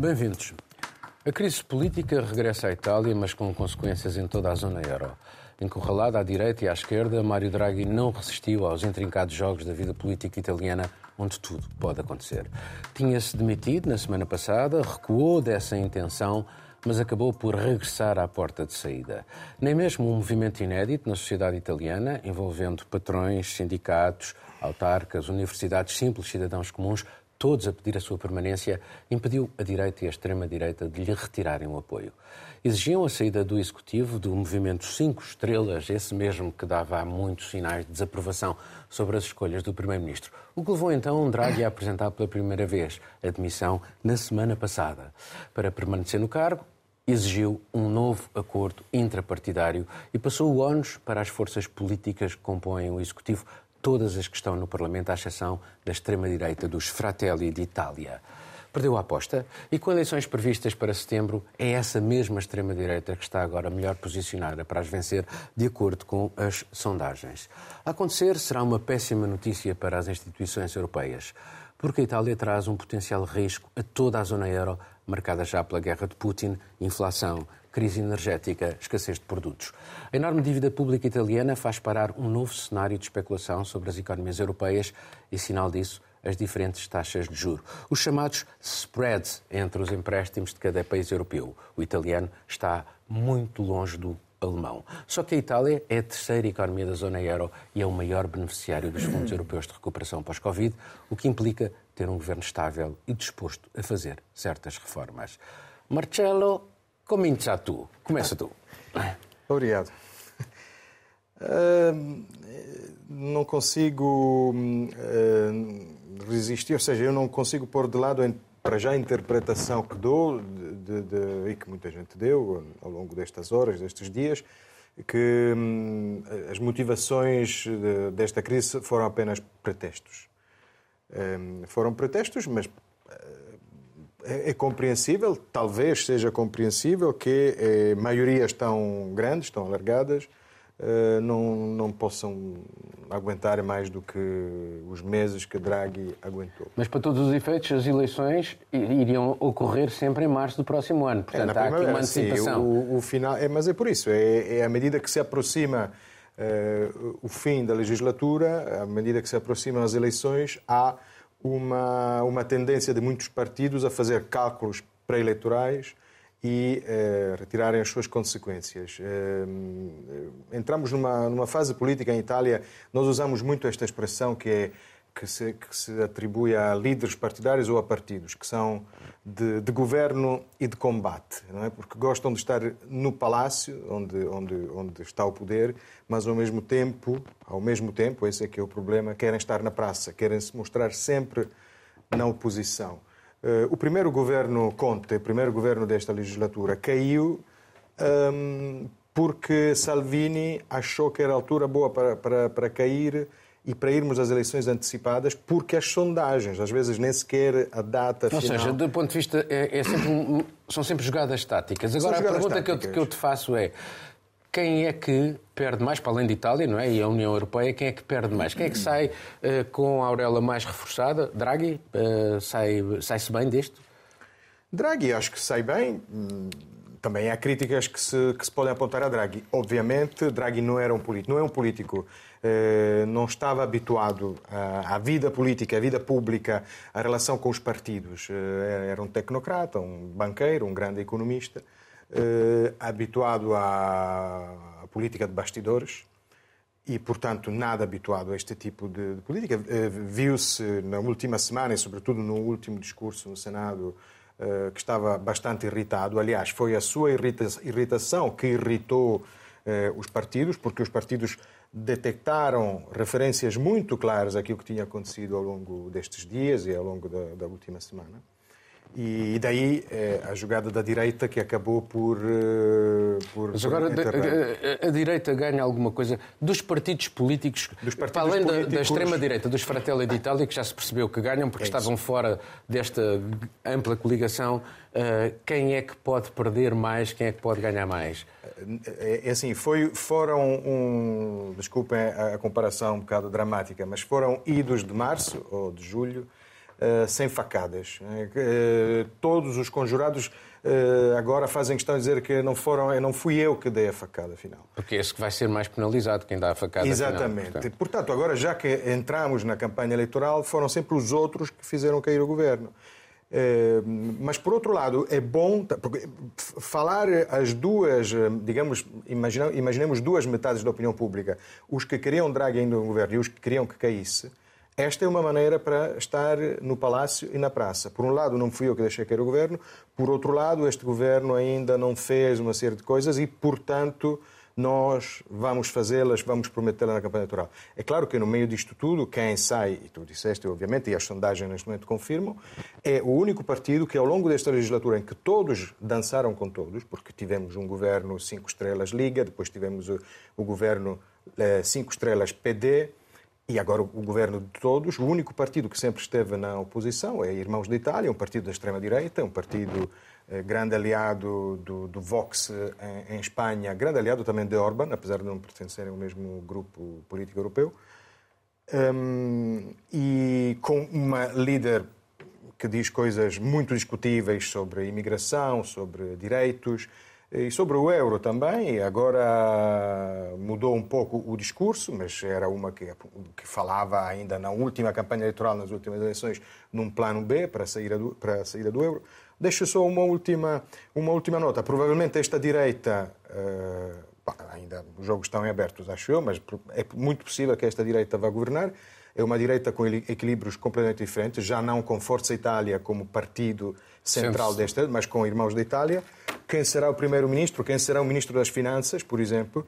Bem-vindos. A crise política regressa à Itália, mas com consequências em toda a zona euro. Encurralado à direita e à esquerda, Mário Draghi não resistiu aos intrincados jogos da vida política italiana, onde tudo pode acontecer. Tinha-se demitido na semana passada, recuou dessa intenção, mas acabou por regressar à porta de saída. Nem mesmo um movimento inédito na sociedade italiana, envolvendo patrões, sindicatos, autarcas, universidades, simples cidadãos comuns, todos a pedir a sua permanência, impediu a direita e a extrema-direita de lhe retirarem o apoio. Exigiam a saída do Executivo do movimento Cinco Estrelas, esse mesmo que dava muitos sinais de desaprovação sobre as escolhas do Primeiro-Ministro. O que levou então Draghi a apresentar pela primeira vez a demissão na semana passada. Para permanecer no cargo, exigiu um novo acordo intrapartidário e passou o ónus para as forças políticas que compõem o Executivo, todas as que estão no Parlamento, à exceção da extrema-direita dos Fratelli d'Italia. Perdeu a aposta e, com eleições previstas para setembro, é essa mesma extrema-direita que está agora melhor posicionada para as vencer, de acordo com as sondagens. Acontecer, será uma péssima notícia para as instituições europeias, porque a Itália traz um potencial risco a toda a zona euro, marcada já pela guerra de Putin, inflação, crise energética, escassez de produtos. A enorme dívida pública italiana faz parar um novo cenário de especulação sobre as economias europeias e, sinal disso, as diferentes taxas de juro. Os chamados spreads entre os empréstimos de cada país europeu. O italiano está muito longe do alemão. Só que a Itália é a terceira economia da zona euro e é o maior beneficiário dos fundos europeus de recuperação pós-Covid, o que implica ter um governo estável e disposto a fazer certas reformas. Marcelo Comincia tu. Começa tu. Obrigado. Uh, não consigo uh, resistir, ou seja, eu não consigo pôr de lado para já a interpretação que dou de, de, de, e que muita gente deu ao longo destas horas, destes dias, que um, as motivações desta crise foram apenas pretextos. Um, foram pretextos, mas é, é, compreensível, talvez seja compreensível que eh, maiorias tão grandes, tão alargadas, eh, não, não possam aguentar mais do que os meses que Draghi aguentou. Mas para todos os efeitos, as eleições iriam ocorrer sempre em março do próximo ano. Portanto, é, há aqui uma antecipação. Sim, o, o, final, é, mas é por isso. É, é à medida que se aproxima eh, o fim da legislatura, à medida que se aproximam as eleições, há uma, uma tendência de muitos partidos a fazer cálculos pré-eleitorais e eh, retirarem as suas consequências. Eh, entramos numa, numa fase política em Itália, nós usamos muito esta expressão que é que se, que se atribui a líderes partidários ou a partidos, que são de, de, governo e de combate, não é? porque gostam de estar no palácio, onde, onde, onde está o poder, mas ao mesmo tempo, ao mesmo tempo, esse é que é o problema, querem estar na praça, querem se mostrar sempre na oposição. Uh, o primeiro governo Conte, o primeiro governo desta legislatura, caiu um, porque Salvini achou que era a altura boa para, para, para cair e para irmos às eleições antecipadas, porque as sondagens, às vezes nem sequer a data Ou final... Ou seja, do ponto de vista, é, é sempre um, são sempre jogadas táticas. Agora, jogadas a pergunta que eu, que eu, te faço é, quem é que perde mais, para além de Itália, não é? E a União Europeia, quem é que perde mais? Quem é que sai uh, com a auréola mais reforçada? Draghi uh, sai, sai-se bem disto? Draghi, acho que sai bem. Também há críticas que se, que se podem apontar a Draghi. Obviamente, Draghi não era um político, não é um político não estava habituado à vida política, à vida pública, à relação com os partidos. Eh, era um tecnocrata, um banqueiro, um grande economista, eh, habituado à política de bastidores e, portanto, nada habituado a este tipo de, política. Viu-se na última semana e, sobretudo, no último discurso no Senado, que estava bastante irritado. Aliás, foi a sua irritação que irritou os partidos, porque os partidos detectaram referências muito claras àquilo que tinha acontecido ao longo destes dias e ao longo da, da última semana. E daí é, a jogada da direita que acabou por. Eh, por Mas agora a, a, a, direita ganha alguma coisa dos partidos políticos, dos partidos para além políticos... da, da extrema-direita, dos Fratelli d'Italia, que já se percebeu que ganham porque é estavam fora desta ampla coligação. Uh, quem é que pode perder mais? Quem é que pode ganhar mais? É, é assim, foi, foram um. Desculpem a comparação um bocado dramática, mas foram idos de março ou de julho uh, sem facadas. Uh, todos os conjurados uh, agora fazem questão de dizer que não, foram, não fui eu que dei a facada final. Porque esse que vai ser mais penalizado, quem dá a facada Exatamente. final. Exatamente. Portanto, agora já que entramos na campanha eleitoral, foram sempre os outros que fizeram cair o governo. Eh, mas, por outro lado, é bom porque falar as duas, eh, digamos, imaginemos duas metades da opinião pública, os que queriam Draghi ainda no governo e os que queriam que caísse. Esta é uma maneira para estar no palácio e na praça. Por um lado, não fui eu que deixei cair o governo, por outro lado, este governo ainda não fez uma série de coisas e, portanto, nós vamos fazê-las, vamos prometê-las na campanha eleitoral. É claro que no meio disto tudo, quem sai, e tu disseste, obviamente, e as sondagens neste momento confirmam, é o único partido que ao longo desta legislatura em que todos dançaram com todos, porque tivemos um governo cinco estrelas Liga, depois tivemos o, o governo eh, cinco estrelas PD, e agora o governo de todos, o único partido que sempre esteve na oposição é Irmãos da Itália, um partido da extrema-direita, um partido eh, grande aliado do, do Vox eh, em, em, Espanha, grande aliado também de Orban, apesar de não pertencerem ao mesmo grupo político europeu, um, e com uma líder que diz coisas muito discutíveis sobre imigração, sobre direitos e sobre o euro também. Agora mudou um pouco o discurso, mas era uma que, que falava ainda na última campanha eleitoral, nas últimas eleições, num plano B para a saída do, para a saída do euro. Deixo só uma última, uma última nota. Provavelmente esta direita, uh, ainda os jogos estão em abertos, acho eu, mas é muito possível que esta direita vá governar. É uma direita com equilíbrios completamente diferentes, já não com Força Itália como partido central desta, mas com Irmãos da Itália. Quem será o primeiro-ministro? Quem será o ministro das Finanças, por exemplo?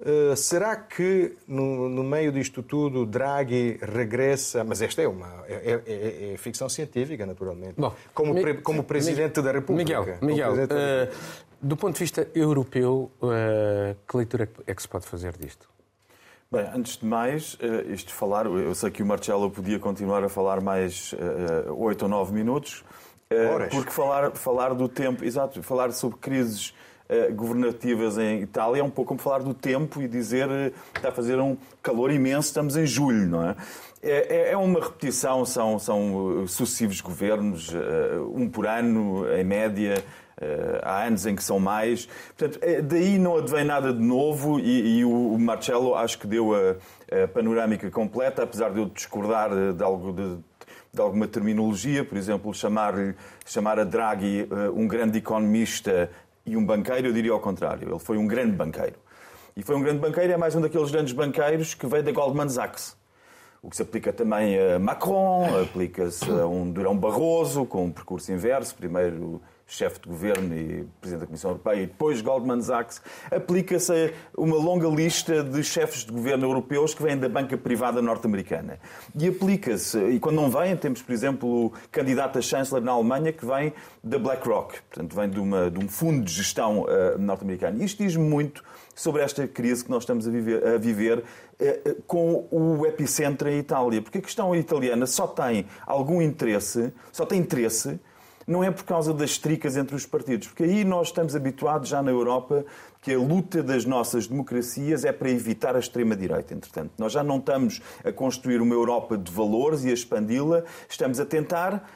Uh, será que no, no, meio disto tudo Draghi regressa? Mas esta é uma é, é, é ficção científica, naturalmente. Bom, como, pre, como presidente da República. Miguel, Miguel uh, do ponto de vista europeu, uh, que leitura é que se pode fazer disto? Bem, antes de mais, isto de falar, eu sei que o Marcelo podia continuar a falar mais oito ou nove minutos, porque falar, falar do tempo, exato, falar sobre crises eh, governativas em Itália é um pouco como falar do tempo e dizer eh, está a fazer um calor imenso, estamos em julho, não é? É, é, é uma repetição, são, são sucessivos governos, eh, um por ano, em média, há anos em que são mais. Portanto, daí não advém nada de novo e, e o Marcelo acho que deu a, a, panorâmica completa, apesar de eu discordar de algo de, de alguma terminologia, por exemplo, chamar, chamar a Draghi um grande economista e um banqueiro, eu diria ao contrário. Ele foi um grande banqueiro. E foi um grande banqueiro, é mais um daqueles grandes banqueiros que veio da Goldman Sachs. O que se aplica também a Macron, aplica-se a um Durão Barroso, com um percurso inverso. Primeiro chefe de governo e presidente da Comissão Europeia, e depois Goldman Sachs, aplica-se uma longa lista de chefes de governo europeus que vêm da banca privada norte-americana. E aplica-se, e quando não vêm, temos, por exemplo, o candidato a chanceler na Alemanha que vem da BlackRock, portanto, vem de, uma, de um fundo de gestão uh, norte-americano. Isto diz muito sobre esta crise que nós estamos a viver, a viver uh, com o epicentro em Itália. Porque a questão italiana só tem algum interesse, só tem interesse não é por causa das tricas entre os partidos, porque aí nós estamos habituados já na Europa que a luta das nossas democracias é para evitar a extrema-direita. Entretanto, nós já não estamos a construir uma Europa de valores e a expandi-la, estamos a tentar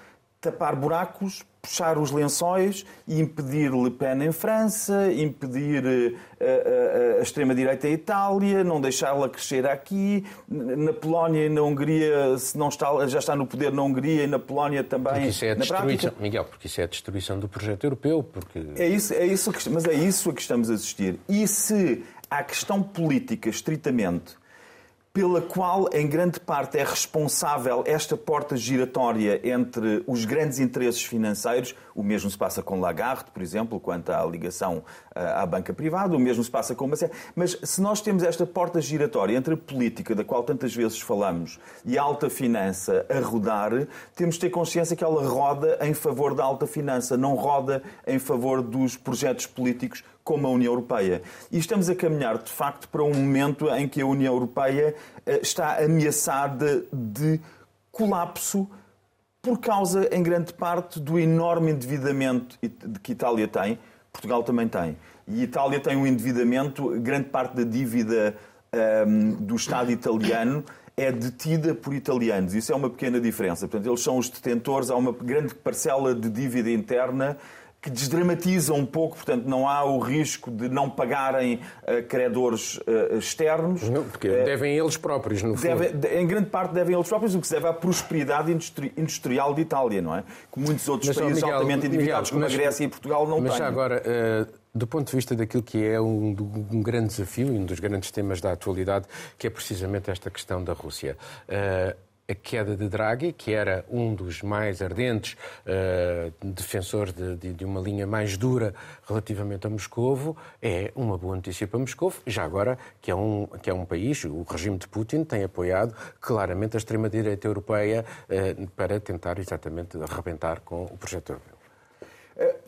tapar buracos, puxar os lençóis e impedir Le Pen em França, impedir a, a, a extrema-direita em Itália, não deixá-la crescer aqui. Na Polónia e na Hungria, se não está, já está no poder na Hungria e na Polónia também. Porque isso é a destruição, Miguel, porque isso é a destruição do projeto europeu. Porque... É isso, é isso que, mas é isso a que estamos a assistir. E se a questão política, estritamente, pela qual, em grande parte, é responsável esta porta giratória entre os grandes interesses financeiros. O mesmo se passa com Lagarde, por exemplo, quanto à ligação eh, à banca privada, o mesmo se passa com Macé. Mas se nós temos esta porta giratória entre a política, da qual tantas vezes falamos, e a alta finança a rodar, temos de ter consciência que ela roda em favor da alta finança, não roda em favor dos projetos políticos como a União Europeia. E estamos a caminhar, de facto, para um momento em que a União Europeia eh, está ameaçada de colapso por causa, em grande parte, do enorme endividamento que Itália tem. Portugal também tem. E Itália tem um endividamento, grande parte da dívida um, ehm, do Estado italiano é detida por italianos. Isso é uma pequena diferença. Portanto, eles são os detentores, há uma grande parcela de dívida interna que desdramatiza um pouco, portanto, não há o risco de não pagarem uh, credores uh, externos. Não, porque uh, devem eles próprios, no deve, fundo. Em grande parte devem eles próprios, o que se deve à prosperidade industri industrial de Itália, não é? Que muitos outros mas, países Miguel, altamente endividados, como mas, a Grécia e Portugal, não mas têm. Mas agora, do ponto de vista daquilo que é um, um, grande desafio e um dos grandes temas da atualidade, que é precisamente esta questão da Rússia a queda de Draghi, que era um dos mais ardentes uh, defensores de, de, de, uma linha mais dura relativamente a Moscovo, é uma boa notícia para Moscovo, já agora que é um, que é um país, o regime de Putin tem apoiado claramente a extrema-direita europeia uh, para tentar exatamente arrebentar com o projeto europeu.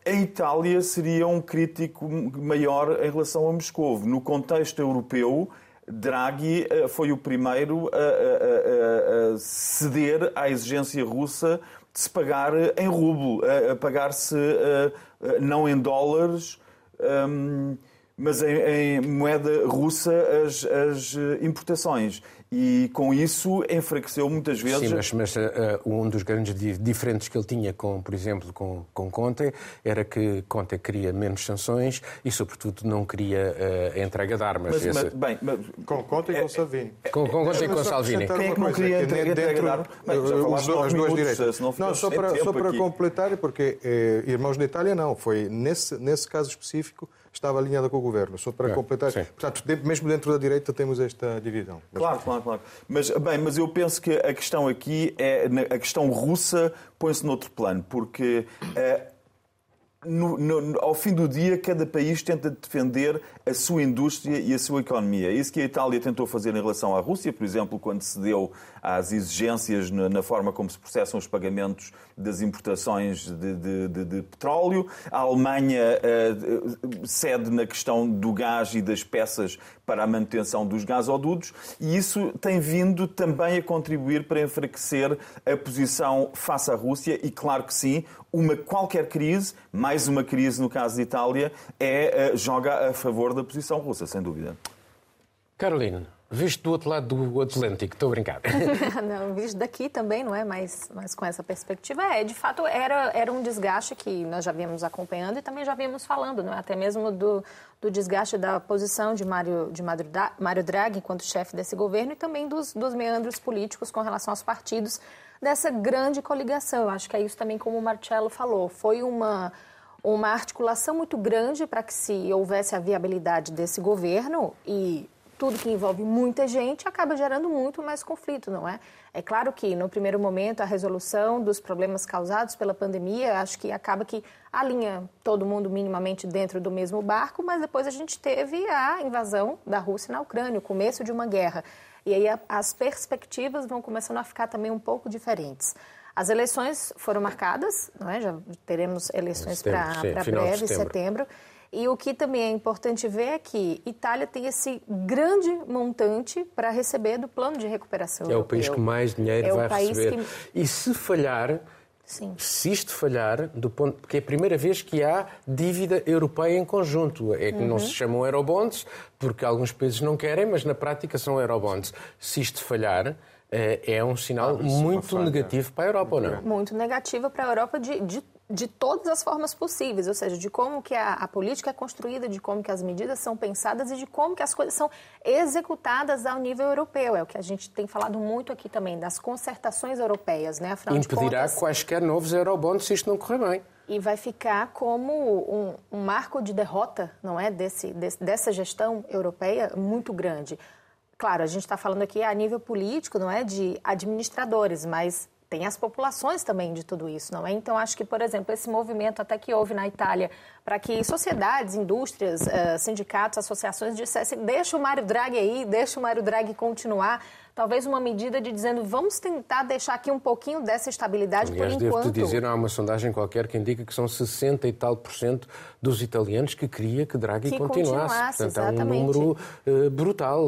A Itália seria um crítico maior em relação a Moscovo. No contexto europeu, Draghi eh, foi o primeiro a, a, a, ceder à exigência russa de se pagar em rublo, a, pagar-se eh, eh, não em dólares, ehm, mas em, em moeda russa as, as importações e com isso enfraqueceu muitas vezes. Sim, mas, mas uh, um dos grandes diferentes que ele tinha, com, por exemplo, com, com Conte, era que Conte queria menos sanções e, sobretudo, não queria uh, a entrega de armas. Mas, mas, bem, mas, com Conte e com Salvini. Com, com Conte e com Salvini. Quem é que não queria entrega, entrega de armas? as duas direitas. Não, só para, só para completar, porque eh, Irmãos da Itália não, foi nesse, nesse caso específico estava alinhada com o governo. Só para é, completar. Sim. Portanto, mesmo dentro da direita temos esta divisão. Claro, claro, claro. Mas, bem, mas eu penso que a questão aqui é a questão russa põe-se noutro plano, porque uh, no, no, ao fim do dia, cada país tenta defender a sua indústria e a sua economia. Isso que a Itália tentou fazer em relação à Rússia, por exemplo, quando cedeu às exigências na, forma como se processam os pagamentos das importações de, de, de, de petróleo. A Alemanha uh, cede na questão do gás e das peças para a manutenção dos gasodutos e isso tem vindo também a contribuir para enfraquecer a posição face à Rússia e, claro que sim, uma qualquer crise, mais uma crise no caso de Itália, é, uh, joga a favor da posição russa, sem dúvida. Carolina, visto do outro lado do Atlântico, estou a brincar. não, visto daqui também, não é? Mas, mas com essa perspectiva, é. De fato, era, era um desgaste que nós já vínhamos acompanhando e também já vínhamos falando, não é? Até mesmo do, do desgaste da posição de Mário, de Mário Draghi enquanto chefe desse governo e também dos, dos meandros políticos com relação aos partidos dessa grande coligação. Acho que é isso também como o Marcelo falou. Foi uma uma articulação muito grande para que se houvesse a viabilidade desse governo e tudo que envolve muita gente acaba gerando muito mais conflito, não é? É claro que, no primeiro momento, a resolução dos problemas causados pela pandemia, acho que acaba que alinha todo mundo minimamente dentro do mesmo barco, mas depois a gente teve a invasão da Rússia na Ucrânia, o começo de uma guerra. E aí as perspectivas vão começando a ficar também um pouco diferentes. As eleições foram marcadas, não é? já teremos eleições para breve, setembro. E o que também é importante ver é que Itália tem esse grande montante para receber do plano de recuperação. É europeu. o país que mais dinheiro é vai receber. Que... E se falhar, Sim. Se isto falhar, do ponto, porque é a primeira vez que há dívida europeia em conjunto. É que uhum. não se chamam eurobonds, porque alguns países não querem, mas na prática são eurobonds. Se isto falhar, eh, é um sinal ah, muito negativo para a Europa, não? Muito negativo para a Europa de, de de todas as formas possíveis, ou seja, de como que a, a, política é construída, de como que as medidas são pensadas e de como que as coisas são executadas ao nível europeu. É o que a gente tem falado muito aqui também, das concertações europeias, né? Afinal Impedirá contas, quaisquer novos eurobonds se isto não correr bem. E vai ficar como um, um marco de derrota, não é, desse, desse, dessa gestão europeia muito grande. Claro, a gente está falando aqui a nível político, não é, de administradores, mas tem as populações também de tudo isso, não é? Então, acho que, por exemplo, esse movimento até que houve na Itália para que sociedades, indústrias, uh, sindicatos, associações dissessem deixa o Mário Draghi aí, deixa o Mário Draghi continuar, talvez uma medida de dizendo vamos tentar deixar aqui um pouquinho dessa estabilidade Aliás, por enquanto. devo-te dizer, há uma sondagem qualquer que indica que são 60 e tal por cento dos italianos que queria que Draghi que continuasse. continuasse Portanto, exatamente. é um número uh, brutal.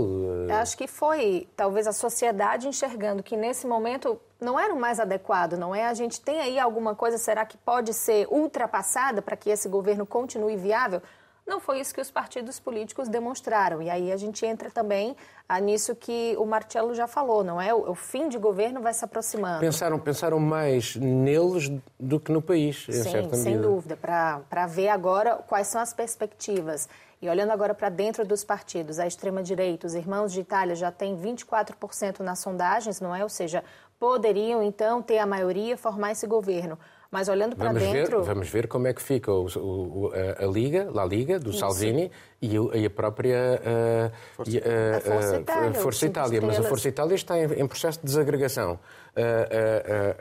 Acho que foi, talvez, a sociedade enxergando que nesse momento não era o mais adequado, não é? A gente tem aí alguma coisa, será que pode ser ultrapassada para que esse governo continue viável? Não foi isso que os partidos políticos demonstraram. E aí a gente entra também ah, nisso que o Marcelo já falou, não é? O, fim de governo vai se aproximando. Pensaram, pensaram mais neles do que no país, em Sim, sem dúvida, para ver agora quais são as perspectivas. E olhando agora para dentro dos partidos, a extrema-direita, os irmãos de Itália já têm 24% nas sondagens, não é? Ou seja, poderiam então ter a maioria, formar esse governo. Mas olhando para dentro. Ver, vamos ver como é que fica o, o, a, a, Liga, a Liga, do Isso. Salvini e, o, e, a própria uh, Força, a, a Força Itália. Força Itália mas a Força Itália está em, em processo de desagregação.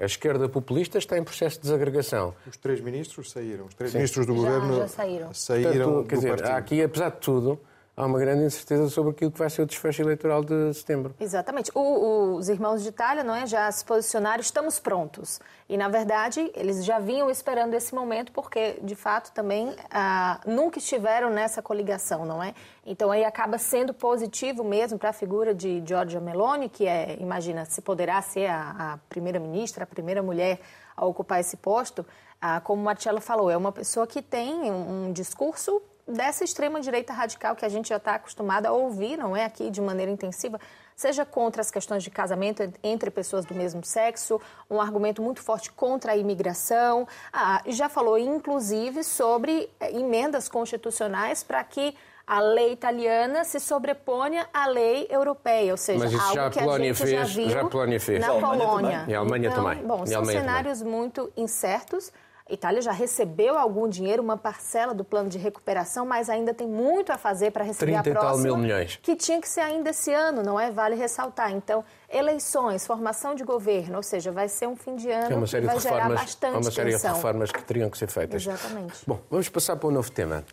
A, esquerda populista está em processo de desagregação. Os três ministros saíram. Os três Sim. ministros do já, governo já saíram. saíram Portanto, quer dizer, partido. aqui, apesar de tudo há uma grande incerteza sobre aquilo que vai ser o desfecho eleitoral de setembro. Exatamente. O, o, os irmãos de Itália não é, já se posicionaram, estamos prontos. E, na verdade, eles já vinham esperando esse momento, porque, de fato, também ah, nunca estiveram nessa coligação, não é? Então, aí acaba sendo positivo mesmo para a figura de Giorgia Meloni, que é, imagina, se poderá ser a, a primeira-ministra, a primeira mulher a ocupar esse posto. Ah, como o Marcelo falou, é uma pessoa que tem um, um discurso dessa extrema-direita radical que a gente já está acostumado a ouvir, não é aqui de maneira intensiva, seja contra as questões de casamento entre pessoas do mesmo sexo, um argumento muito forte contra a imigração, ah, já falou inclusive sobre eh, emendas constitucionais para que a lei italiana se sobreponha à lei europeia, ou seja, Mas isso algo já que a Polónia gente fez, já viu já a Polónia fez. na Polônia. E a Alemanha então, também. Bom, são cenários também. muito incertos. A Itália já recebeu algum dinheiro, uma parcela do plano de recuperação, mas ainda tem muito a fazer para receber a próxima. mil milhões. Que tinha que ser ainda esse ano, não é? Vale ressaltar. Então, eleições, formação de governo, ou seja, vai ser um fim de ano é uma série que vai de reformas, gerar bastante é uma série tensão. de reformas que teriam que ser feitas. Exatamente. Bom, vamos passar para um novo tema,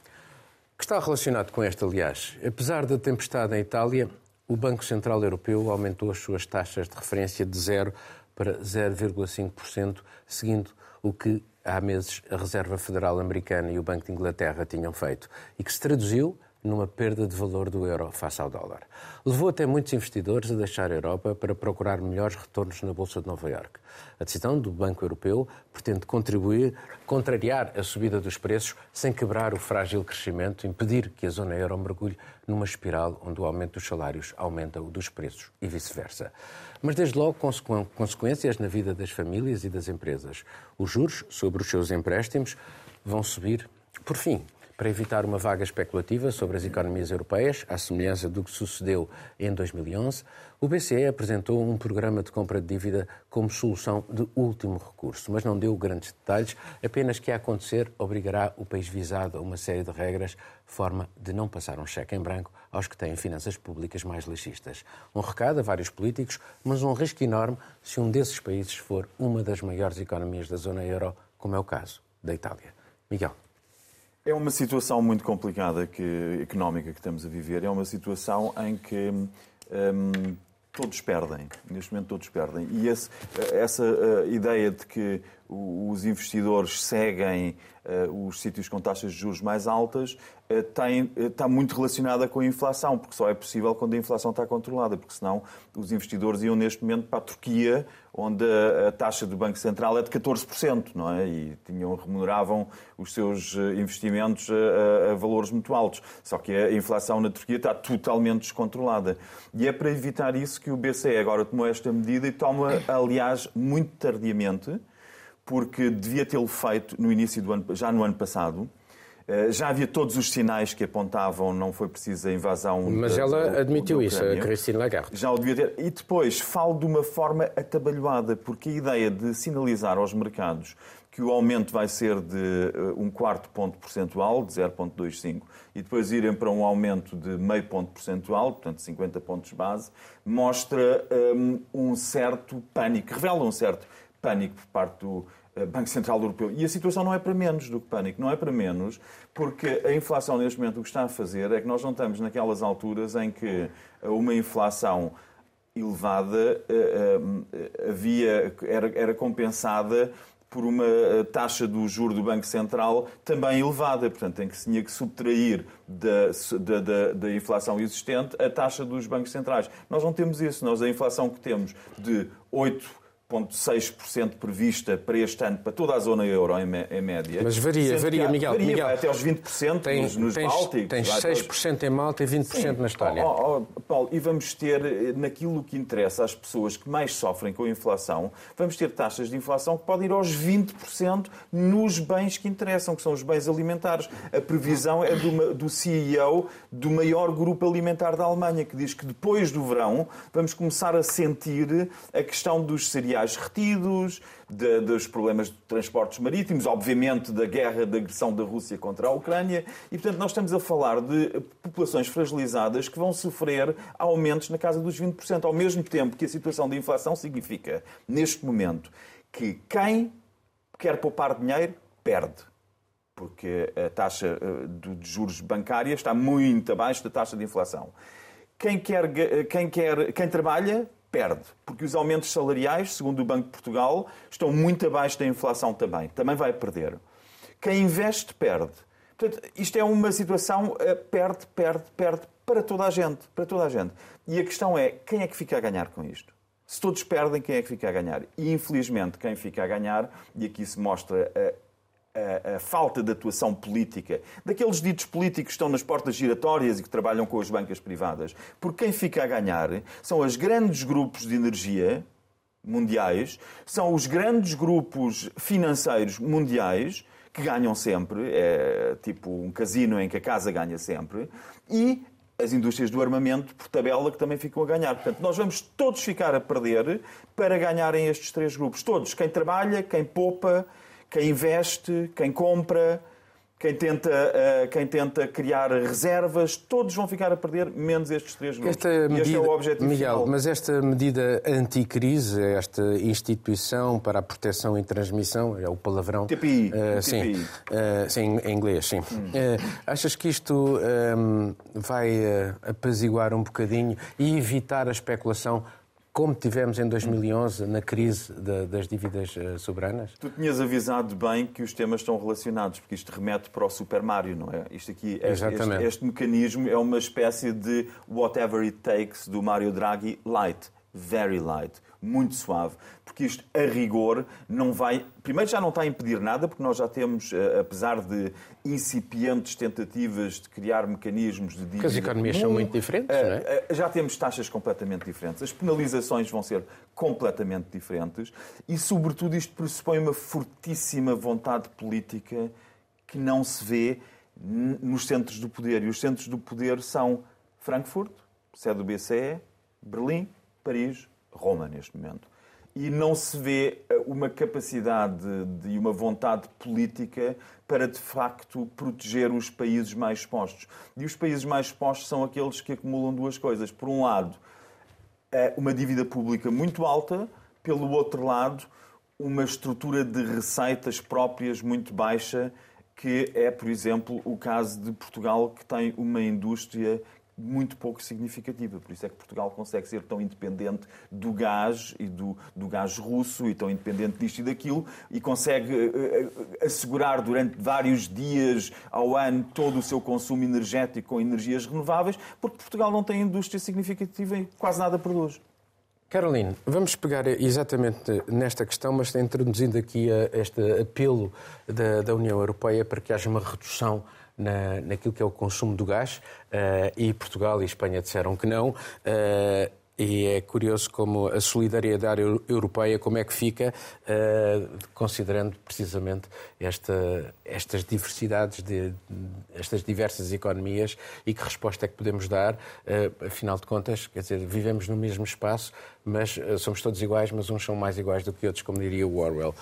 que está relacionado com este, aliás. Apesar da tempestade em Itália, o Banco Central Europeu aumentou as suas taxas de referência de 0 para 0,5%, seguindo o que há meses a Reserva Federal Americana e o Banco de Inglaterra tinham feito e que se traduziu numa perda de valor do euro face ao dólar. Levou até muitos investidores a deixar a Europa para procurar melhores retornos na Bolsa de Nova Iorque. A decisão do Banco Europeu pretende contribuir, contrariar a subida dos preços sem quebrar o frágil crescimento, impedir que a zona euro mergulhe numa espiral onde o aumento dos salários aumenta o dos preços e vice-versa. Mas desde logo consequências na vida das famílias e das empresas. Os juros sobre os seus empréstimos vão subir. Por fim, para evitar uma vaga especulativa sobre as economias europeias, à semelhança do que sucedeu em 2011, o BCE apresentou um programa de compra de dívida como solução de último recurso, mas não deu grandes detalhes, apenas que a acontecer obrigará o país visado a uma série de regras, forma de não passar um cheque em branco aos que têm finanças públicas mais laxistas. Um recado a vários políticos, mas um risco enorme se um desses países for uma das maiores economias da zona euro, como é o caso da Itália. Miguel. É uma situação muito complicada que, económica que estamos a viver. É uma situação em que hum, todos perdem. Neste momento todos perdem. E esse, essa uh, ideia de que os investidores seguem os sítios com taxas de juros mais altas uh, tem, uh, está muito relacionada com a inflação, porque só é possível quando a inflação está controlada, porque senão os investidores iam neste momento para a Turquia, onde a, a taxa do Banco Central é de 14%, não é? E tinham, remuneravam os seus investimentos a, a, valores muito altos. Só que a inflação na Turquia está totalmente descontrolada. E é para evitar isso que o BCE agora tomou esta medida e toma, aliás, muito tardiamente, porque devia tê-lo feito no início do ano, já no ano passado. Eh, já havia todos os sinais que apontavam, não foi precisa a invasão. Mas da, ela admitiu isso, a Christine Lagarde. Já o devia ter. E depois falo de uma forma atabalhoada, porque a ideia de sinalizar aos mercados que o aumento vai ser de eh, um quarto ponto percentual, de 0,25, e depois irem para um aumento de meio ponto percentual, portanto 50 pontos base, mostra um, um certo pânico, revela um certo pânico por parte do Banco Central Europeu. E a situação não é para menos do que pânico, não é para menos, porque a inflação neste momento o que está a fazer é que nós não estamos naquelas alturas em que uma inflação elevada eh, eh, havia, era, era compensada por uma taxa do juro do Banco Central também elevada, portanto, em que se tinha que subtrair da, da, da, da, inflação existente a taxa dos bancos centrais. Nós não temos isso, nós a inflação que temos de 8 0,6% prevista para este ano, para toda a zona euro em, média. Mas varia, varia, Miguel. Varia, Miguel, até aos 20% tem, nos, nos tens, Bálticos. Tens 6% em Malta e 20% Sim. na Estónia. Oh, oh, Paulo, e vamos ter, eh, naquilo que interessa às pessoas que mais sofrem com a inflação, vamos ter taxas de inflação que podem ir aos 20% nos bens que interessam, que são os bens alimentares. A previsão é do, do CEO do maior grupo alimentar da Alemanha, que diz que depois do verão vamos começar a sentir a questão dos cereais retidos, de, dos problemas de transportes marítimos, obviamente da guerra, da agressão da Rússia contra a Ucrânia. E, portanto, nós estamos a falar de populações fragilizadas que vão sofrer aumentos na casa dos 20%, ao mesmo tempo que a situação de inflação significa, neste momento, que quem quer poupar dinheiro perde porque a taxa eh, de juros bancária está muito abaixo da taxa de inflação. Quem, quer, quem, quer, quem trabalha perde, porque os aumentos salariais, segundo o Banco de Portugal, estão muito abaixo da inflação também. Também vai perder. Quem investe, perde. Portanto, isto é uma situação eh, perde, perde, perde para toda a gente, para toda a gente. E a questão é, quem é que fica a ganhar com isto? Se todos perdem, quem é que fica a ganhar? E, infelizmente, quem fica a ganhar, e aqui se mostra a a, falta de atuação política daqueles ditos políticos que estão nas portas giratórias e que trabalham com as bancas privadas. Porque quem fica a ganhar são os grandes grupos de energia mundiais, são os grandes grupos financeiros mundiais que ganham sempre, é tipo um casino em que a casa ganha sempre, e as indústrias do armamento, por tabela, que também ficam a ganhar. Portanto, nós vamos todos ficar a perder para ganharem estes três grupos. Todos, quem trabalha, quem poupa, quem investe, quem compra, quem tenta, uh, quem tenta criar reservas, todos vão ficar a perder, menos estes três grupos. Esta medida, este é o objetivo Miguel, final. mas esta medida anticrise, esta instituição para a proteção e transmissão, é o palavrão... TPI. Uh, sim, TPI. Uh, eh, sim, em inglês, sim. Hum. achas que isto um, vai apaziguar um bocadinho e evitar a especulação como tivemos em 2011 na crise de, das dívidas eh, soberanas? Tu tinhas avisado bem que os temas estão relacionados, porque isto remete para o Super Mario, não é? Isto aqui, este, este, este mecanismo é uma espécie de whatever it takes do Mario Draghi light, very light muito suave, porque isto, a rigor, não vai. Primeiro, já não está a impedir nada, porque nós já temos, eh, apesar de incipientes tentativas de criar mecanismos de dívida. Porque as economias são muito diferentes, não é? Eh, já temos taxas completamente diferentes, as penalizações vão ser completamente diferentes e, sobretudo, isto pressupõe uma fortíssima vontade política que não se vê nos centros do poder. E os centros do poder são Frankfurt, sede do BCE, Berlim, Paris, Roma neste momento. E não se vê eh, uma capacidade e uma vontade política para, de facto, proteger os países mais expostos. E os países mais expostos são aqueles que acumulam duas coisas. Por um lado, eh, uma dívida pública muito alta, pelo outro lado, uma estrutura de receitas próprias muito baixa, que é, por exemplo, o caso de Portugal, que tem uma indústria muito pouco significativa. Por isso é que Portugal consegue ser tão independente do gás e do, do gás russo e tão independente disto e daquilo e consegue uh, assegurar durante vários dias ao ano todo o seu consumo energético com energias renováveis, porque Portugal não tem indústria significativa e quase nada produz. Caroline, vamos pegar exatamente nesta questão, mas introduzindo aqui este apelo da, da União Europeia para que haja uma redução na, naquilo que é o consumo do gás uh, e Portugal e Espanha disseram que não. Uh, e é curioso como a solidariedade europeia, como é que fica, uh, considerando precisamente esta, estas diversidades, de, estas diversas economias e que resposta é que podemos dar. Uh, afinal de contas, quer dizer, vivemos no mesmo espaço, mas uh, somos todos iguais, mas uns são mais iguais do que outros, como diria Orwell.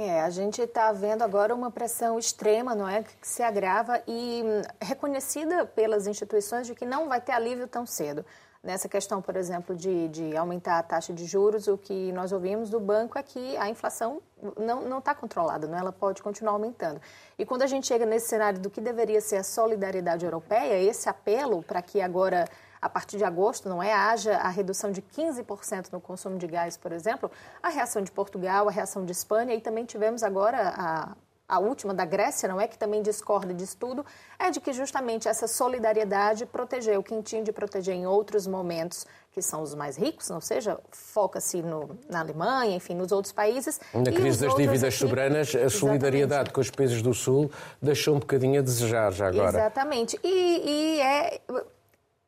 É, a gente está vendo agora uma pressão extrema, não é, que se agrava e hum, reconhecida pelas instituições de que não vai ter alívio tão cedo. Nessa questão, por exemplo, de, de aumentar a taxa de juros, o que nós ouvimos do banco é que a inflação não está controlada, não é? ela pode continuar aumentando. E quando a gente chega nesse cenário do que deveria ser a solidariedade europeia, esse apelo para que agora a partir de agosto, não é? Haja a redução de 15% no consumo de gás, por exemplo, a reação de Portugal, a reação de Espanha e também tivemos agora a a última da Grécia, não é que também discorda disso tudo, é de que justamente essa solidariedade protegeu quem tinha de proteger em outros momentos, que são os mais ricos, ou seja, foca-se na Alemanha, enfim, nos outros países. Na crise das dívidas aqui, soberanas, a solidariedade com os países do Sul deixou um bocadinho a desejar já agora. Exatamente. E, e é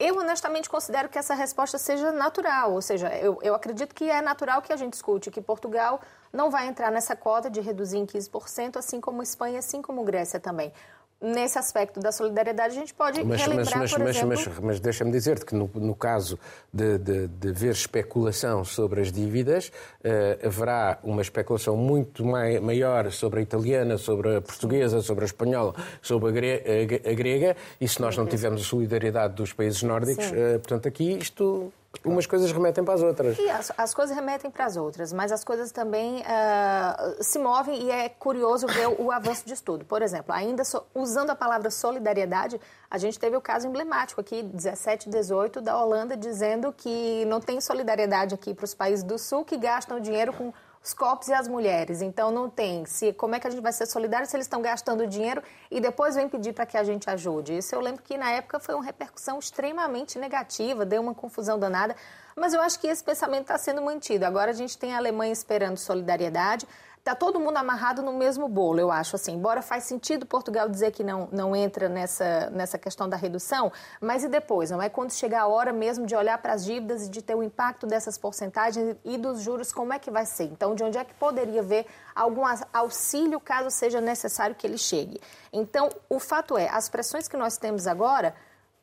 eu honestamente considero que essa resposta seja natural, ou seja, eu, eu acredito que é natural que a gente escute que Portugal não vai entrar nessa cota de reduzir em 15%, assim como Espanha, assim como Grécia também nesse aspecto da solidariedade, a gente pode mas, relembrar, mas, mas, por exemplo... Mas, mas deixa-me dizer-te que no, no caso de, de, de ver especulação sobre as dívidas, uh, haverá uma especulação muito mai, maior sobre a italiana, sobre a portuguesa, sobre a espanhola, sobre a, gre, a, a grega, e se nós não tivermos a solidariedade dos países nórdicos, uh, portanto, aqui isto umas coisas remetem para as outras. E as, as coisas remetem para as outras, mas as coisas também uh, se movem e é curioso ver o, o avanço de estudo. Por exemplo, ainda so, usando a palavra solidariedade, a gente teve o caso emblemático aqui, 17 e 18, da Holanda, dizendo que não tem solidariedade aqui para os países do Sul que gastam dinheiro com os copos e as mulheres. Então não tem. Se como é que a gente vai ser solidário se eles estão gastando dinheiro e depois vem pedir para que a gente ajude? Isso eu lembro que na época foi uma repercussão extremamente negativa, deu uma confusão danada. Mas eu acho que esse pensamento está sendo mantido. Agora a gente tem a Alemanha esperando solidariedade. Está todo mundo amarrado no mesmo bolo, eu acho assim. Embora faz sentido Portugal dizer que não, não entra nessa, nessa questão da redução, mas e depois? Não é quando chegar a hora mesmo de olhar para as dívidas e de ter o impacto dessas porcentagens e dos juros, como é que vai ser? Então, de onde é que poderia ver algum auxílio caso seja necessário que ele chegue? Então, o fato é, as pressões que nós temos agora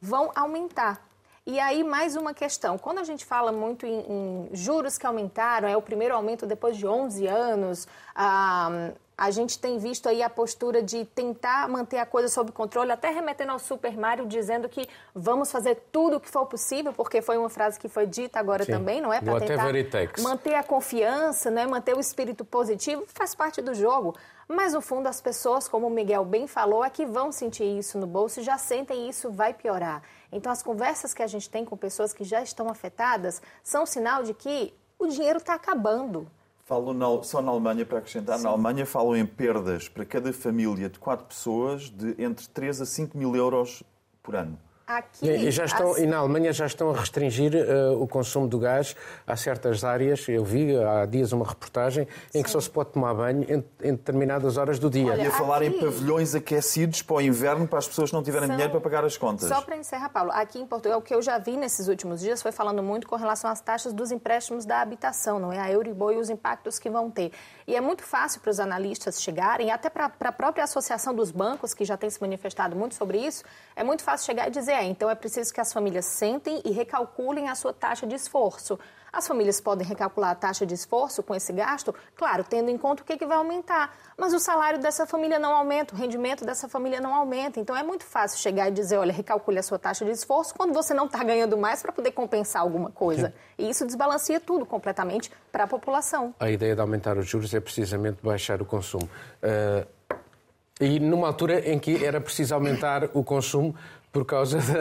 vão aumentar. E aí, mais uma questão. Quando a gente fala muito em, em juros que aumentaram, é o primeiro aumento depois de 11 anos, ah, a gente tem visto aí a postura de tentar manter a coisa sob controle, até remetendo ao Super Mario, dizendo que vamos fazer tudo o que for possível, porque foi uma frase que foi dita agora Sim. também, não é? Para tentar manter a confiança, né? manter o espírito positivo, faz parte do jogo. Mas, no fundo, as pessoas, como o Miguel bem falou, é que vão sentir isso no bolso, já sentem isso, vai piorar. Então, as conversas que a gente tem com pessoas que já estão afetadas são sinal de que o dinheiro está acabando. Falo na, só na Alemanha, para acrescentar, Sim. na Alemanha falam em perdas para cada família de quatro pessoas de entre 3 a 5 mil euros por ano. Aqui, e, já estão, e na Alemanha já estão a restringir uh, o consumo do gás a certas áreas. Eu vi há dias uma reportagem em Sim. que só se pode tomar banho em, em determinadas horas do dia. Olha, e a falar aqui... em pavilhões aquecidos para o inverno para as pessoas que não tiverem São... dinheiro para pagar as contas. Só para encerrar, Paulo, aqui em Portugal, o que eu já vi nesses últimos dias foi falando muito com relação às taxas dos empréstimos da habitação, não é? A Euribor e os impactos que vão ter. E é muito fácil para os analistas chegarem, até para a própria Associação dos Bancos, que já tem se manifestado muito sobre isso, é muito fácil chegar e dizer, é, então é preciso que as famílias sentem e recalculem a sua taxa de esforço. As famílias podem recalcular a taxa de esforço com esse gasto, claro, tendo em conta o que, que vai aumentar. Mas o salário dessa família não aumenta, o rendimento dessa família não aumenta. Então é muito fácil chegar e dizer, olha, recalcule a sua taxa de esforço quando você não está ganhando mais para poder compensar alguma coisa. Sim. E isso desbalanceia tudo completamente para a população. A ideia de aumentar os juros é precisamente baixar o consumo. Uh, e numa altura em que era preciso aumentar o consumo por causa de,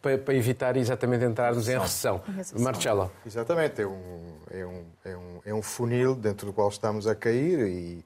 para, para, evitar exatamente entrarmos em recessão. Marcelo. Exatamente, é um, é, um, é, um, é um funil dentro do qual estamos a cair e,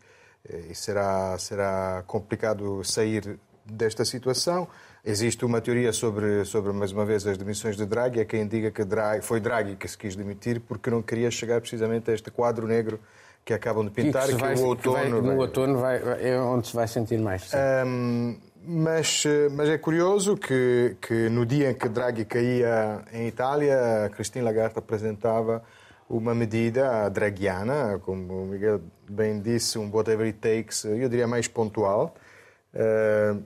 e será, será complicado sair desta situação. Existe uma teoria sobre, sobre, mais uma vez, as demissões de Draghi. É quem diga que Draghi, foi Draghi que se quis demitir porque não queria chegar precisamente a este quadro negro que acabam de pintar que, que, que o outono... Que vai, no outono vai, é onde se vai sentir mais. Um, mas, eh, mas é curioso que, que no dia em que Draghi caía em Itália, Christine Lagarde apresentava uma medida draghiana, como o Miguel bem disse, um whatever it takes, eu diria mais pontual. Uh,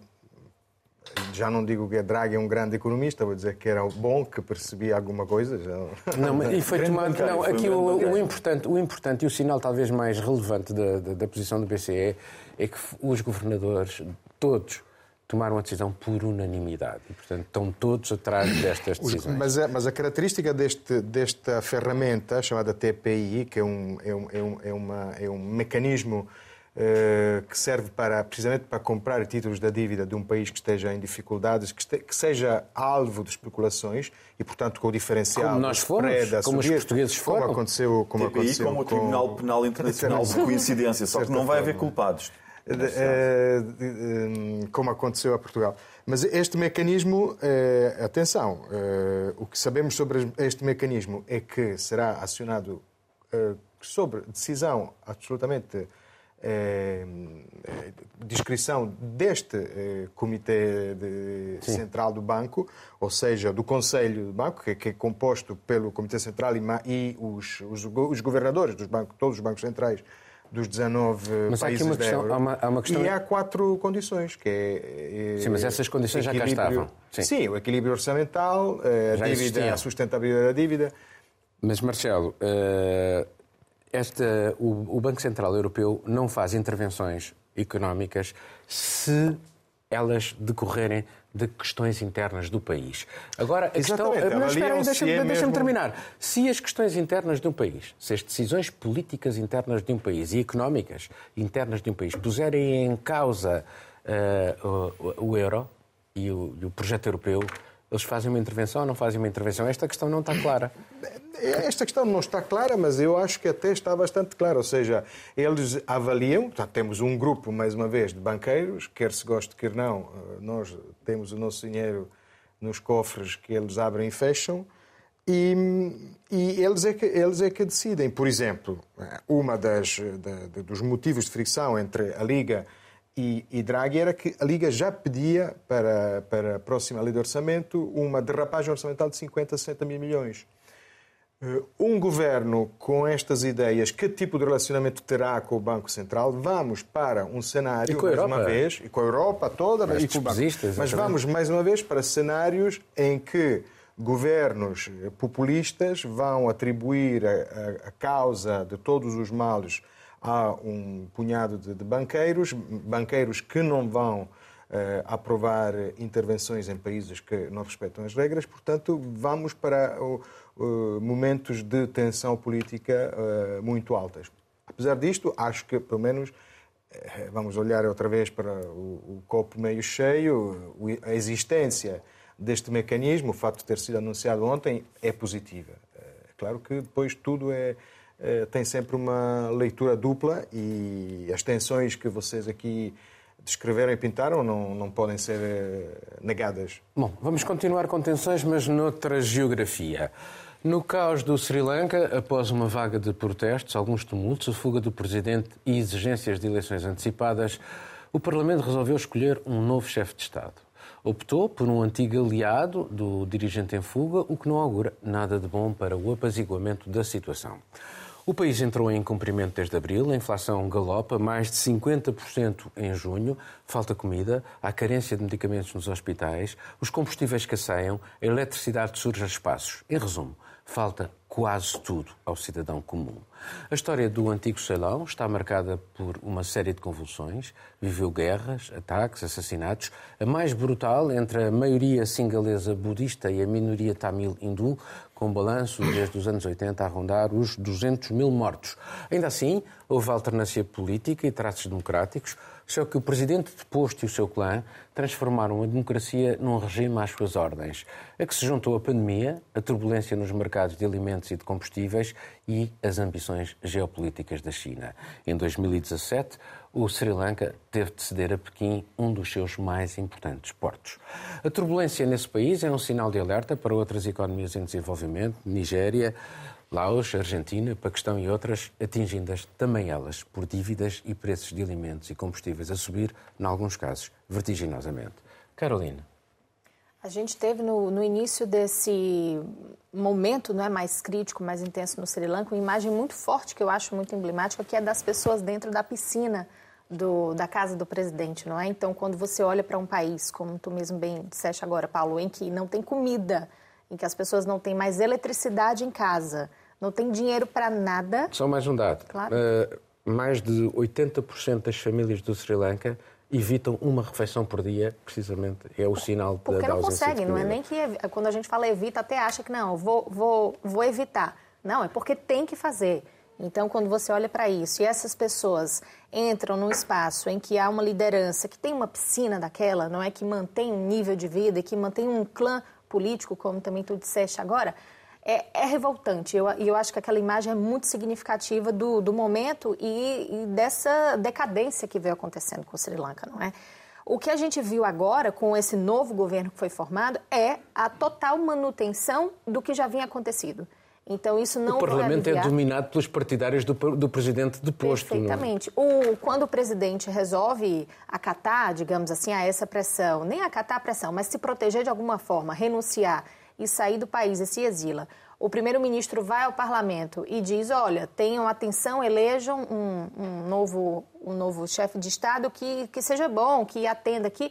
já não digo que Draghi é um grande economista, vou dizer que era bom, que percebia alguma coisa. Já... Não, mas, e foi tomado. Não, aqui o, o, importante, o importante e o sinal talvez mais relevante da, da, da posição do BCE é que os governadores, todos, tomaram a decisão por unanimidade e, portanto, estão todos atrás destas decisões. Mas a, mas a característica deste, desta ferramenta, chamada TPI, que é um, é um, é um, é uma, é um mecanismo uh, que serve para, precisamente para comprar títulos da dívida de um país que esteja em dificuldades, que, este, que seja alvo de especulações e, portanto, com o diferencial como nós fomos, como subir, os portugueses foram. Como aconteceu, como TPI aconteceu como o Tribunal Penal Internacional, por coincidência, só que não vai haver culpados. Como aconteceu a Portugal. Mas este mecanismo, atenção, o que sabemos sobre este mecanismo é que será acionado sobre decisão absolutamente eh, descrição deste eh, Comitê de, Central do Banco, ou seja, do Conselho do Banco, que, que é composto pelo Comitê Central e, e os, os, os, governadores dos bancos, todos os bancos centrais dos 19 mas países há aqui uma questão, há uma, há uma questão... E há quatro condições, que é... é Sim, mas essas condições já cá estavam. Sim. Sim, o equilíbrio orçamental, eh, a, já dívida, a sustentabilidade da dívida... Mas, Marcelo, uh, esta, o, o Banco Central Europeu não faz intervenções económicas se elas decorrerem de questões internas do país. Agora, a questão. Mas espera aí, deixa-me é deixa mesmo... terminar. Se as questões internas de um país, se as decisões políticas internas de um país e económicas internas de um país puserem em causa uh, o, o, euro e o, e o projeto europeu, eles fazem uma intervenção ou não fazem uma intervenção? Esta questão não está clara. Esta questão não está clara, mas eu acho que até está bastante clara. Ou seja, eles avaliam, tá, temos um grupo, mais uma vez, de banqueiros, quer se goste, quer não, eh, nós temos o nosso dinheiro nos cofres que eles abrem e fecham, e, e eles, é que, eles é que decidem. Por exemplo, uma das, da, dos motivos de fricção entre a Liga e, e, Draghi era que a Liga já pedia para, para a próxima lei de orçamento uma derrapagem orçamental de 50 a 60 mil milhões. Eh, um governo com estas ideias, que tipo de relacionamento terá com o Banco Central? Vamos para um cenário, mais Europa. uma vez, e com a Europa toda, mas, e com o Banco. mas vamos mais uma vez para cenários em que governos populistas vão atribuir a, a, a causa de todos os males há um punhado de, de banqueiros, banqueiros que não vão uh, aprovar intervenções em países que não respeitam as regras, portanto, vamos para uh, momentos de tensão política muito altas. Apesar disto, acho que, pelo menos, vamos olhar outra vez para o, o copo meio cheio, a existência deste mecanismo, o facto de ter sido anunciado ontem, é positiva. Claro que depois tudo é eh, tem sempre uma leitura dupla e as tensões que vocês aqui descreveram e pintaram não, não podem ser eh, negadas. Bom, vamos continuar com tensões, mas noutra geografia. No caos do Sri Lanka, após uma vaga de protestos, alguns tumultos, a fuga do presidente e exigências de eleições antecipadas, o Parlamento resolveu escolher um novo chefe de Estado. Optou por um antigo aliado do dirigente em fuga, o que não augura nada de bom para o apaziguamento da situação. O país entrou em cumprimento desde abril, a inflação galopa mais de 50% em junho, falta comida, há carência de medicamentos nos hospitais, os combustíveis escasseiam, a eletricidade surge a espaços. Em resumo, falta quase tudo ao cidadão comum. A história do antigo Ceilão está marcada por uma série de convulsões. Viveu guerras, ataques, assassinatos. A mais brutal entre a maioria singalesa budista e a minoria tamil hindu, com balanço desde os anos 80 a rondar os 200 mil mortos. Ainda assim, houve alternância política e traços democráticos, só que o presidente deposto e o seu clã transformaram a democracia num regime às suas ordens, a que se juntou a pandemia, a turbulência nos mercados de alimentos e de combustíveis e as ambições geopolíticas da China. Em 2017, o Sri Lanka teve de ceder a Pequim um dos seus mais importantes portos. A turbulência nesse país é um sinal de alerta para outras economias em desenvolvimento, Nigéria, Laos, Argentina, Paquistão e outras, atingidas também elas por dívidas e preços de alimentos e combustíveis a subir, em alguns casos, vertiginosamente. Carolina. A gente teve no, no, início desse momento não é, mais crítico, mais intenso no Sri Lanka, uma imagem muito forte que eu acho muito emblemática, que é das pessoas dentro da piscina do, da casa do presidente, não é? Então, quando você olha para um país, como tu mesmo bem disseste agora, Paulo, em que não tem comida, em que as pessoas não têm mais eletricidade em casa, não tem dinheiro para nada. Só mais um dado. Claro. Uh, mais de 80% das famílias do Sri Lanka evitam uma refeição por dia, precisamente é o sinal Porque da, da não consegue, não é nem que quando a gente fala evita, até acha que não, vou, vou, vou evitar. Não, é porque tem que fazer. Então, quando você olha para isso e essas pessoas entram num espaço em que há uma liderança que tem uma piscina daquela, não é que mantém um nível de vida e que mantém um clã político, como também tu disseste agora, é, é revoltante. E eu, eu acho que aquela imagem é muito significativa do, do momento e, e dessa decadência que veio acontecendo com o Sri Lanka, não é? O que a gente viu agora com esse novo governo que foi formado é a total manutenção do que já vinha acontecido. Então isso não O Parlamento é dominado pelos partidários do, do presidente deposto. É? Perfeitamente. O, quando o presidente resolve acatar, digamos assim, a essa pressão, nem acatar a pressão, mas se proteger de alguma forma, renunciar e sair do país e se exila, o primeiro-ministro vai ao parlamento e diz: olha, tenham atenção, elejam um, um novo, um novo chefe de Estado que, que seja bom, que atenda aqui.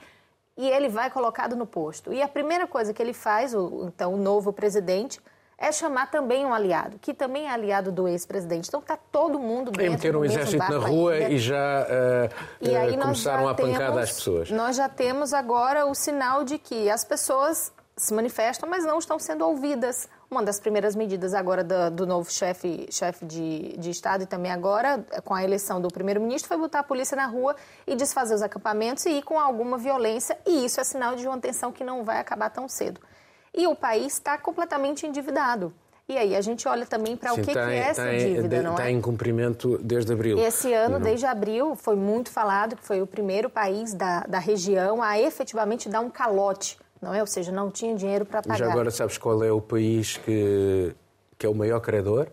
E ele vai colocado no posto. E a primeira coisa que ele faz, o, então, o novo presidente, é chamar também um aliado, que também é aliado do ex-presidente. Então está todo mundo dentro E meter um exército na rua ainda. e já uh, e uh, começaram já a pancada às pessoas. Nós já temos agora o sinal de que as pessoas se manifestam, mas não estão sendo ouvidas. Uma das primeiras medidas agora do, do novo chefe, chefe de, de Estado e também agora, com a eleição do primeiro-ministro, foi botar a polícia na rua e desfazer os acampamentos e ir com alguma violência. E isso é sinal de uma tensão que não vai acabar tão cedo. E o país está completamente endividado. E aí a gente olha também para o que, tá que, é essa tá dívida, em, não está é? em cumprimento desde abril. Esse ano, uhum. desde abril, foi muito falado que foi o primeiro país da, da região a efetivamente dar um calote não é? Ou seja, não tinha dinheiro para pagar. Já agora sabes qual é o país que, que é o maior credor?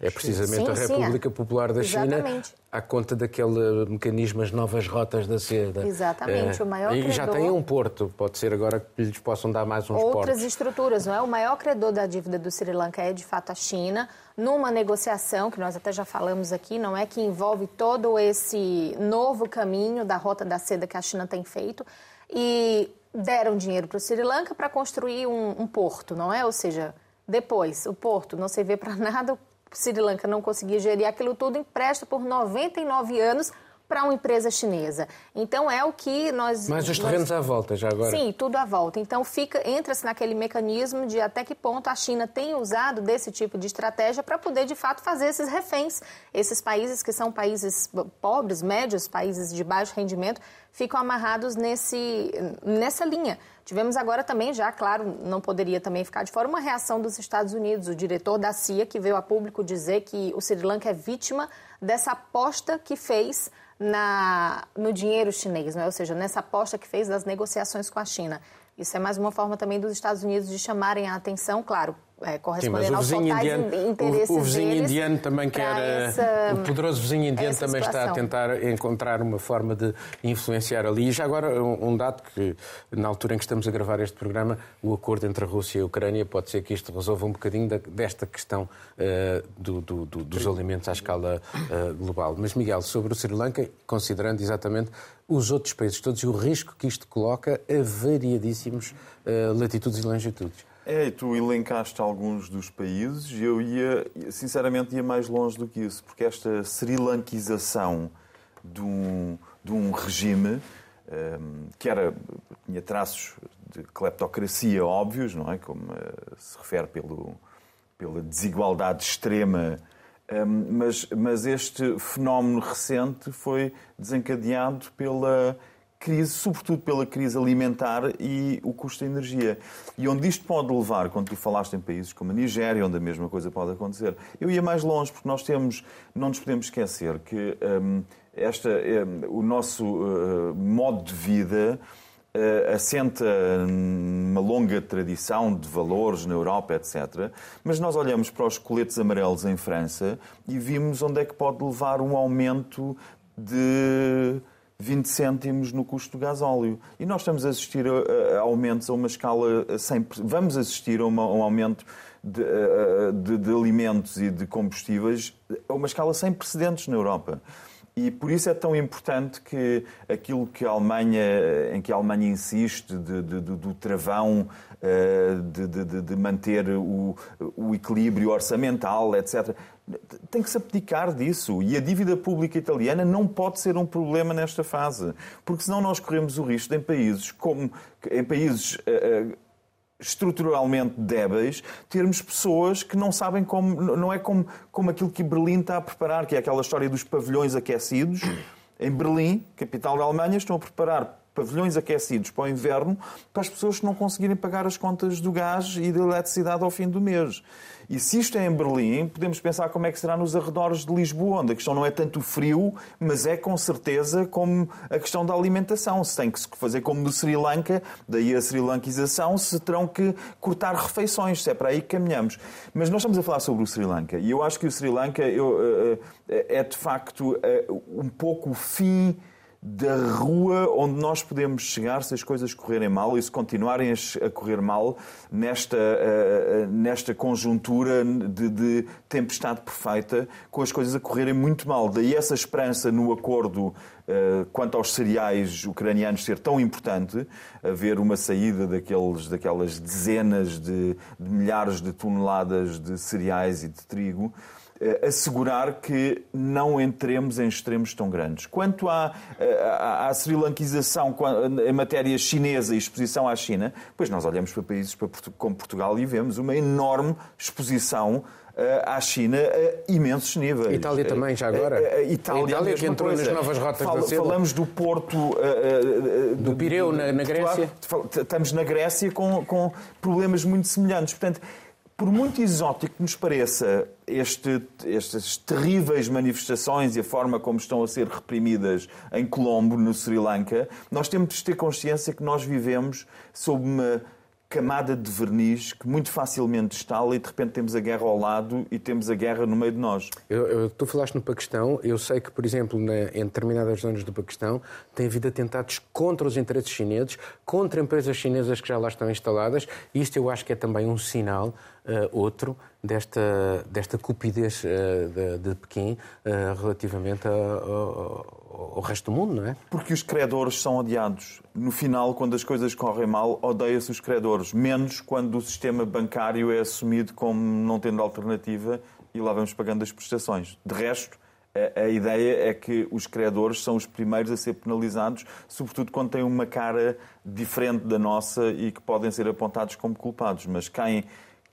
É precisamente sim, a República sim, é. Popular da Exatamente. China, à conta daquele mecanismo, as novas rotas da seda. Exatamente, é, o maior E credor... já tem um porto, pode ser agora que lhes possam dar mais uns Outras portos. Outras estruturas, não é? O maior credor da dívida do Sri Lanka é, de fato, a China, numa negociação, que nós até já falamos aqui, não é? Que envolve todo esse novo caminho da rota da seda que a China tem feito. E deram dinheiro para o Sri Lanka para construir um, um, porto, não é? Ou seja, depois o porto não servia para nada, o Sri Lanka não conseguia gerir aquilo tudo, empresta por 99 anos para uma empresa chinesa. Então é o que nós. Mas os terrenos nós... à volta já agora. Sim, tudo à volta. Então fica entra-se naquele mecanismo de até que ponto a China tem usado desse tipo de estratégia para poder de fato fazer esses reféns. Esses países que são países pobres, médios, países de baixo rendimento, ficam amarrados nesse, nessa linha. Tivemos agora também, já, claro, não poderia também ficar de fora, uma reação dos Estados Unidos, o diretor da CIA, que veio a público dizer que o Sri Lanka é vítima dessa aposta que fez na, no dinheiro chinês, não é? ou seja, nessa aposta que fez das negociações com a China. Isso é mais uma forma também dos Estados Unidos de chamarem a atenção, claro, é, correspondendo aos totais indiano, interesses o, o vizinho indiano também quer essa, o poderoso vizinho indiano também situação. está a tentar encontrar uma forma de influenciar ali. E já agora um, dado que na altura em que estamos a gravar este programa o acordo entre a Rússia e a Ucrânia pode ser que isto resolva um bocadinho desta questão uh, do, do, do, dos alimentos à escala uh, global. Mas Miguel sobre o Sri Lanka considerando exatamente os outros países todos e o risco que isto coloca a variadíssimos uh, latitudes e longitudes é, e tu elencaste alguns dos países e eu ia, sinceramente, ia mais longe do que isso, porque esta Sri Lankização de um, de um regime um, ehm, que era, tinha traços de cleptocracia óbvios, não é? Como uh, se refere pelo, pela desigualdade extrema um, ehm, mas, mas este fenómeno recente foi desencadeado pela crise, sobretudo pela crise alimentar e o custo da energia. E onde isto pode levar, quando tu falaste em países como a Nigéria, onde a mesma coisa pode acontecer, eu ia mais longe, porque nós temos, não nos podemos esquecer que um, esta, um, o nosso uh, modo de vida uh, assenta numa longa tradição de valores na Europa, etc. Mas nós olhamos para os coletes amarelos em França e vimos onde é que pode levar um aumento de 20 cêntimos no custo do gasóleo. E nós estamos a assistir a, a aumentos a uma escala sem. Vamos assistir a, uma, a um aumento de, de, de, alimentos e de combustíveis a uma escala sem precedentes na Europa. E por isso é tão importante que aquilo que a Alemanha, em que a Alemanha insiste de, de, de, do travão, eh, de, manter o, o equilíbrio orçamental, etc tem que se abdicar disso. E a dívida pública italiana não pode ser um problema nesta fase. Porque senão nós corremos o risco de, em países como em países uh, estruturalmente débeis, termos pessoas que não sabem como. Não é como, como aquilo que Berlim está a preparar, que é aquela história dos pavilhões aquecidos. Em Berlim, capital da Alemanha, estão a preparar pavilhões aquecidos para o inverno para as pessoas que não conseguirem pagar as contas do gás e da eletricidade ao fim do mês. E se isto é em Berlim, podemos pensar como é que será nos arredores de Lisboa, onde a questão não é tanto o frio, mas é com certeza como a questão da alimentação. Se tem que fazer como no Sri Lanka, daí a Sri Lankização, se terão que cortar refeições, se é para aí que caminhamos. Mas nós estamos a falar sobre o Sri Lanka e eu acho que o Sri Lanka eu, eh, eh, é de facto eh, um pouco o fim da rua onde nós podemos chegar se as coisas correrem mal e se continuarem a correr mal nesta, uh, nesta conjuntura de, de, tempestade perfeita, com as coisas a correrem muito mal. Daí essa esperança no acordo uh, quanto aos cereais ucranianos ser tão importante, haver uma saída daqueles, daquelas dezenas de, de milhares de toneladas de cereais e de trigo. Eh, assegurar que não entremos em extremos tão grandes. Quanto à, eh, à, à Sri Lankização em matéria chinesa e exposição à China, pois nós olhamos para países como Portugal e vemos uma enorme exposição eh, à China a imensos níveis. Itália também, já agora. A, Itália, a Itália que entrou coisa. nas novas rotas Fal, da seda. Falamos do porto... Uh, do Pireu, na, na Grécia. Estamos na Grécia com, com problemas muito semelhantes. Portanto, por muito exótico que nos pareça este, estas terríveis manifestações e a forma como estão a ser reprimidas em Colombo, no Sri Lanka, nós temos de ter consciência que nós vivemos sob uma camada de verniz que muito facilmente estala e de repente temos a guerra ao lado e temos a guerra no meio de nós. Eu, eu, tu falaste no Paquistão, eu sei que, por exemplo, na, em determinadas zonas do Paquistão tem havido atentados contra os interesses chineses, contra empresas chinesas que já lá estão instaladas, e isto eu acho que é também um sinal, outro, desta, desta cupidez uh, de, de, Pequim uh, relativamente ao ao resto do mundo, não é? Porque os credores são odiados. No final, quando as coisas correm mal, odeia-se os credores. Menos quando o sistema bancário é assumido como não tendo alternativa e lá vamos pagando as prestações. De resto, a, a ideia é que os credores são os primeiros a ser penalizados, sobretudo quando têm uma cara diferente da nossa e que podem ser apontados como culpados. Mas quem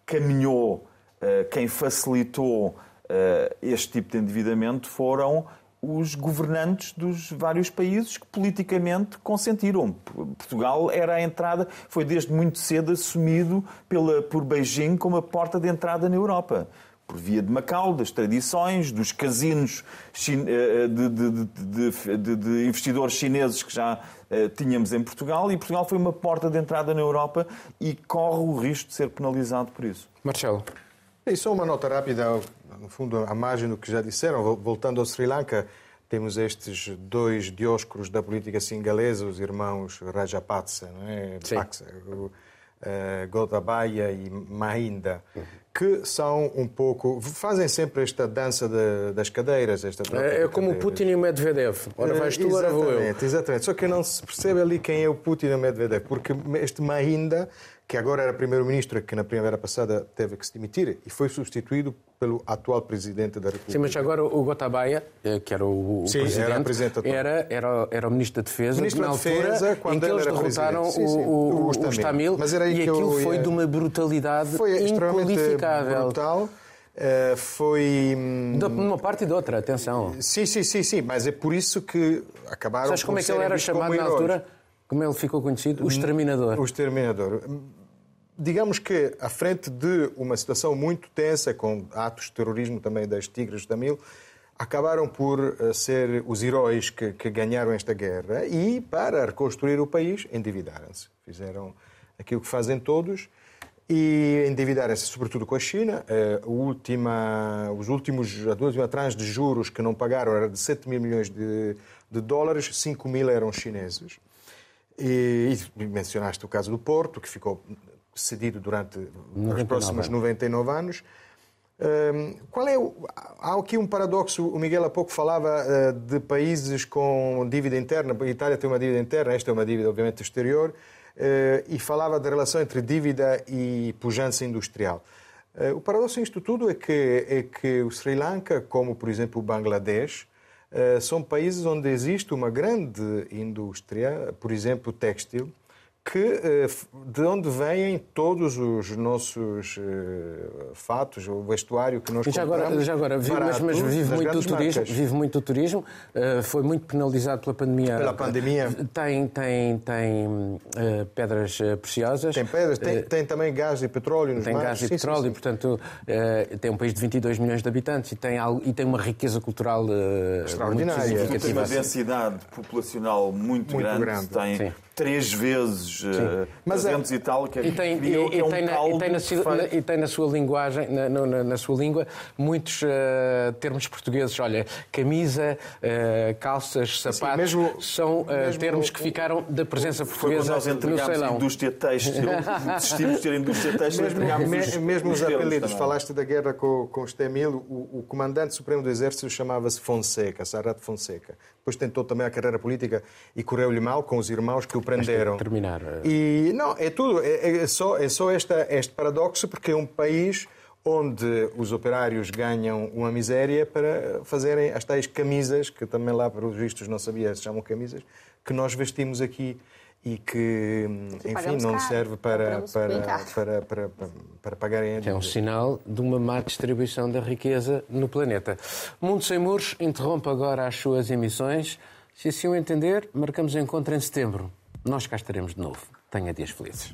caminhou, eh, quem facilitou eh, este tipo de endividamento foram os governantes dos vários países que politicamente consentiram. Portugal era a entrada, foi desde muito cedo assumido pela, por Beijing como a porta de entrada na Europa. Por via de Macau, das tradições, dos casinos eh, de, de, de, de investidores chineses que já uh, tínhamos em Portugal, e Portugal foi uma porta de entrada na Europa e corre o risco de ser penalizado por isso. Marcelo. E só uma nota rápida, no fundo, à margem do que já disseram. Voltando ao Sri Lanka, temos estes dois dioscuros da política singalesa, os irmãos Rajapaksa, não é? Paksa, o, uh, Gotabaya e Mahinda, que são um pouco. fazem sempre esta dança de, das cadeiras. Esta é, é como o Putin e o Medvedev. Ora vais tu, ora vou eu. Exatamente. Só que não se percebe ali quem é o Putin e o Medvedev, porque este Mahinda que agora era primeiro-ministro, que na primavera passada teve que se demitir e foi substituído pelo atual presidente da República. Sim, mas agora o Gotabaya, eh, que era o, sim, presidente, era, presidente era, era, era, o ministro da Defesa, ministro na da Defesa, altura em que eles derrotaram sim, sim, o, o, o Stamil, mas era aí e aquilo foi de uma brutalidade foi inqualificável. brutal. Uh, foi. Hum, de uma parte e de outra, atenção. Sim, sim, sim, sim, mas é por isso que acabaram Sabes como é que ele era chamado na altura? Como ele ficou conhecido? O exterminador. O exterminador. Digamos que, à frente de uma situação muito tensa, com atos de terrorismo também das Tigres da Mil, acabaram por eh, ser os heróis que, que ganharam esta guerra e, para reconstruir o país, endividaram-se. Fizeram aquilo que fazem todos e endividaram-se sobretudo com a China. Eh, a última, os últimos, a última tranche de juros que não pagaram era de 7 mil milhões de, de dólares, 5 mil eram chineses. E, e, mencionaste o caso do Porto, que ficou cedido durante 99 os próximos 99 anos. Um, qual é o, há aqui um paradoxo. O Miguel há pouco falava uh, de países com dívida interna. A Itália tem uma dívida interna, esta é uma dívida, obviamente, exterior. Uh, e falava da relação entre dívida e pujança industrial. Uh, o paradoxo nisto tudo é que, é que o Sri Lanka, como por exemplo o Bangladesh, são países onde existe uma grande indústria, por exemplo, têxtil, que, eh, de onde vêm todos os nossos uh, fatos, o vestuário que nós já agora, já agora vive, mas, mas vive, muito turismo, vive muito do turismo, foi muito penalizado pela pandemia. Pela pandemia. Tem, tem, tem pedras preciosas. Tem pedras, tem, tem, também gás e petróleo nos Tem mares. gás e sim, petróleo, sim, sim. e portanto tem um país de 22 milhões de habitantes e tem, algo, e tem uma riqueza cultural extraordinária. Tem uma densidade populacional muito, muito grande, grande. Tem, três vezes uh, Mas 300 é, e tal, que é, e tem, e, é um tem, na, e, tem na, e tem na sua linguagem, na, na, na sua língua, muitos uh, termos portugueses. Olha, camisa, uh, calças, sapatos, mesmo, são mesmo termos que ficaram da presença portuguesa nós no Ceilão. indústria têxtil, desistimos de ter indústria têxtil. Mesmo, mesmo os apelidos, falaste da guerra com, com o Stemil, o, o comandante supremo do exército chamava-se Fonseca, Sarat Fonseca. Depois tentou também a carreira política e correu-lhe mal com os irmãos que o prenderam. terminar. Eh. E não, é tudo. É, é só, é só esta, este paradoxo, porque é um país onde os operários ganham uma miséria para fazerem as tais camisas, que também lá, pelos vistos, não sabia se chamam camisas, que nós vestimos aqui e que, enfim, não caro. serve para, para, para, para, para, pagarem a É um sinal de uma má distribuição da riqueza no planeta. Mundo Sem Muros interrompe agora as suas emissões. Se assim o entender, marcamos encontro em setembro. Nós cá estaremos de novo. Tenha dias felizes.